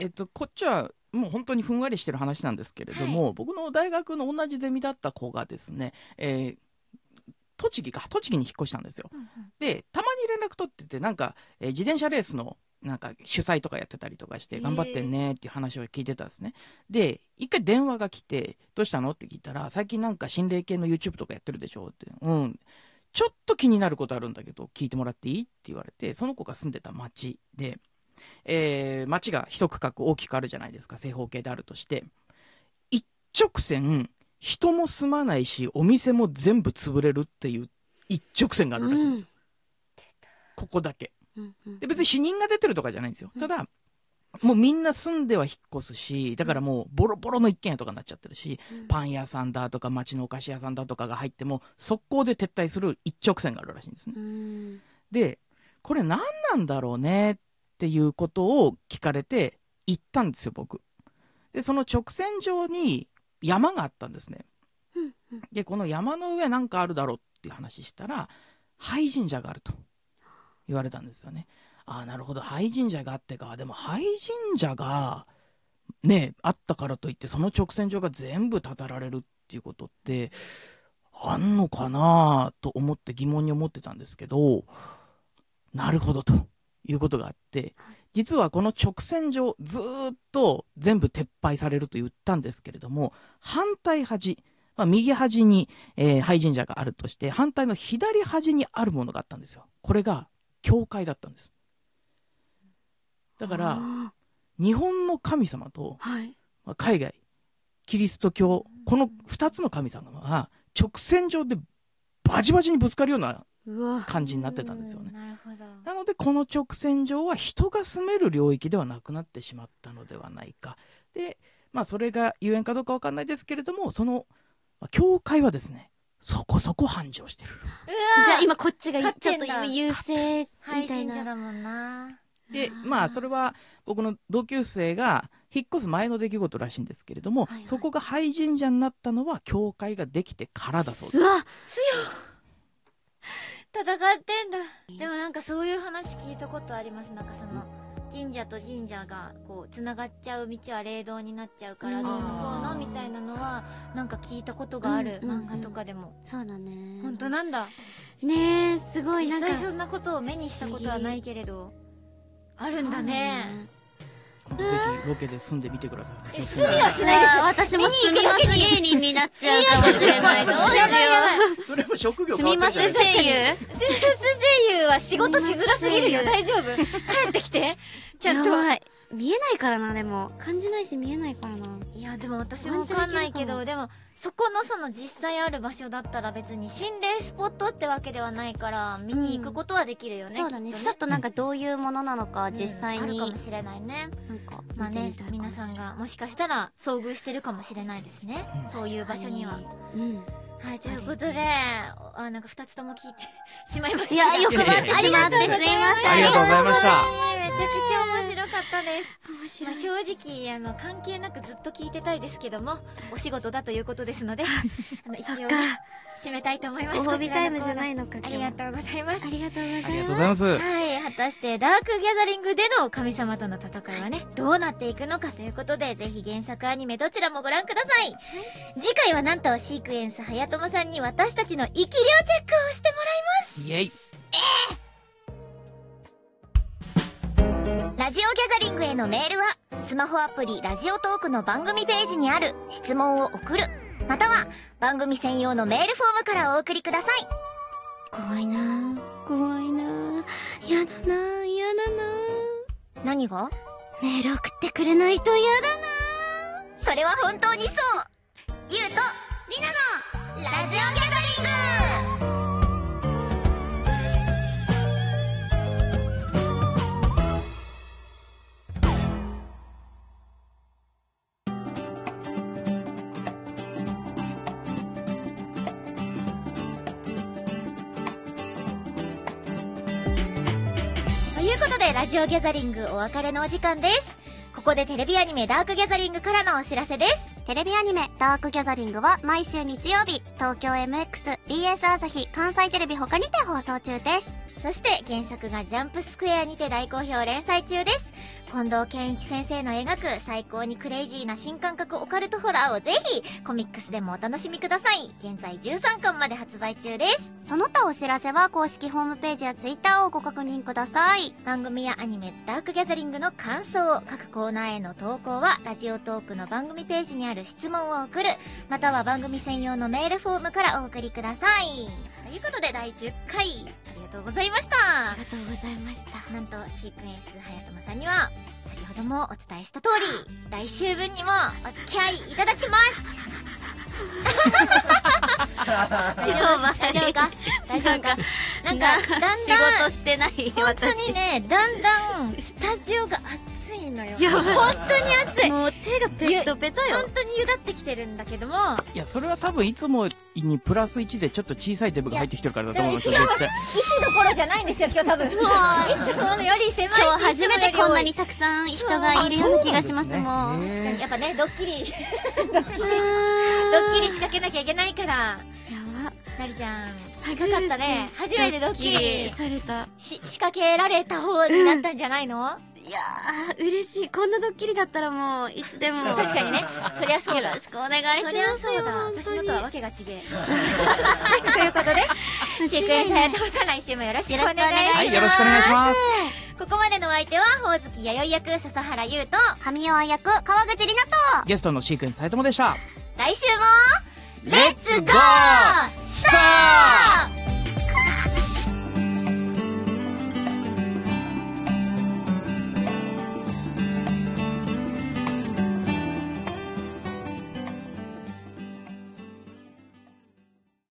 えっと、こっちはもう本当にふんわりしてる話なんですけれども、僕の大学の同じゼミだった子がですね、えー栃木か、栃木に引っ越したんですよ。で、たまに連絡取ってて、なんか、えー自転車レースの、なんか主催とかやってたりとかして、頑張ってんねっていう話を聞いてたんですね。で、一回電話が来て、どうしたのって聞いたら、最近なんか心霊系の YouTube とかやってるでしょって。うん。ちょっと気になることあるんだけど、聞いてもらっていい？って言われて、その子が住んでた町で、えー、町が一区画大きくあるじゃないですか、正方形であるとして、一直線、人も住まないし、お店も全部潰れるっていう一直線があるらしいんですよ。ここだけ。うんうんで、別に死人が出てるとかじゃないんですよ。ただ、もうみんな住んでは引っ越すし、だからもうボロボロの一軒家とかになっちゃってるし、パン屋さんだとか町のお菓子屋さんだとかが入っても、速攻で撤退する一直線があるらしいんですね。うんで、これ何なんだろうねっていうことを聞かれて行ったんですよ、僕。で、その直線上に山があったんですね。で、この山の上なんかあるだろうっていう話したら、廃神社があると言われたんですよね。ああ、なるほど、廃神社があってか。でも廃神社が、ね、あったからといって、その直線上が全部建てられるっていうことって、あんのかなと思って疑問に思ってたんですけど、なるほどということがあって、実はこの直線上、ずーっと全部撤廃されると言ったんですけれども、反対端、まあ、右端に、えー廃神社があるとして、反対の左端にあるものがあったんですよ。これが、教会だったんです。だから、あ日本の神様と、ーはいまあ海外、キリスト教、この二つの神様が直線上でバチバチにぶつかるような感じになってたんですよねう。なるほど。なので、この直線上は人が住める領域ではなくなってしまったのではないか。で、まあ、それがゆえんかどうかわかんないですけれども、その、まあ教会はですね、そこそこ繁盛してる。じゃあ今こっちがちょっと優勢はい、みたいな神社だもんな。で、まあ、それは僕の同級生が引っ越す前の出来事らしいんですけれども、はいはいそこが廃神社になったのは、教会ができてからだそうです。うわ戦ってんだ。でもなんかそういう話聞いたことあります。なんかその、神社と神社がこう、繋がっちゃう道は霊道になっちゃうから、うんどうのこうのみたいなのは、なんか聞いたことがある。漫画とかでも。そうだね本当なんだ。ねえすごいなんか実際そんなことを目にしたことはないけれど、あるんだね。ぜひロケで住んでみてください。え住みはしないです。私も住みます芸人になっちゃうかもしれない。どうしよやばいやばい。それも職業うす。みません声優スース声優は仕事しづらす。ぎるよ。大丈夫帰ってきて。ちゃんと。見えないからなでも。感じないし見えないからな。いや、でも私もわかんないけど、でも、そこのその実際ある場所だったら別に心霊スポットってわけではないから、見に行くことはできるよね。そうだね。きっちょっとなんかどういうものなのかうん。実際に。あるかもしれないね。なんかまあね皆さんがもしかしたら遭遇してるかもしれないですね。そういう場所には。うん。はい、ということで、あ、なんか二つとも聞いてしまいました。いや欲張ってしまってす。いませんありがとうございました。めちゃくちゃ面ったです。面ま白い。あ正直あの関係なくずっと聞いてたいですけどもお仕事だということですので あの一応ねそっか。締めたいと思います。ご褒美タイムじゃないののかありがとうございます。ありがとうございます。はい果たしてダークギャザリングでの神様との戦いはねどうなっていくのかということでぜひ原作アニメどちらもご覧ください。次回はなんとシークエンス早友さんに私たちの生き量チェックをしてもらいます。イェイ。ラジオギャザリングへのメールは、スマホアプリラジオトークの番組ページにある質問を送る、または番組専用のメールフォームからお送りください。怖いなぁ怖いなぁやだなぁやだな。何が？ぁメール送ってくれないとやだな。それは本当にそう。ゆうと、りなの、ラジオギャザいうことで、ラジオギャザリングお別れのお時間です。ここでテレビアニメダークギャザリングからのお知らせです。テレビアニメダークギャザリングは毎週日曜日東京 MX、BS 朝日、関西テレビ他にて放送中ですそして原作がジャンプスクエアにて大好評連載中です。近藤健一先生の描く最高にクレイジーな新感覚オカルトホラーをぜひコミックスでもお楽しみください。現在13巻まで発売中です。その他お知らせは公式ホームページやツイッターをご確認ください。番組やアニメダークギャザリングの感想、各コーナーへの投稿はラジオトークの番組ページにある質問を送る、または番組専用のメールフォームからお送りください。ということで第10回、ありがとうございました。ありがとうございました。なんとシークエンスはやとまさんには先ほどもお伝えした通り 来週分にもお付き合いいただきます。大丈夫？大丈夫か？大丈夫か？なんかだんだん仕事してない本当にねだんだんスタジオが暑いのよ。やばい本当に暑い。もう手がペトペトよ。本。当にゆだってきてるんだけども。いや、それは多分いつもにプラス1でちょっと小さいデブが入ってきてるからだと思いますよ、いや絶対。息どころじゃないんですよ今日多分。もういつものより狭いし今日初めてこんなにいたくさん人がいるような気がしますもん。なんですね。へーやっぱねドッキリ。ド ドッキリ仕掛けなきゃいけないから。なりちゃん。近かったね。初めてドッキリ。された。し仕掛けられた方になったんじゃないの、いやー、嬉しい。こんなドッキリだったらもう、いつでも。確かにねそりゃそうだよろしくお願いしますよ。そりゃそうだ私のとはわけが違え ということでシークエンスはやともさん来週もよろしくお願いしますはい、よろしくお願いします。ここまでのお相手はほおずき弥生役笹原優と神尾役、川口里奈と、ゲストのシークエンス斉藤でした。来週もレッツゴースター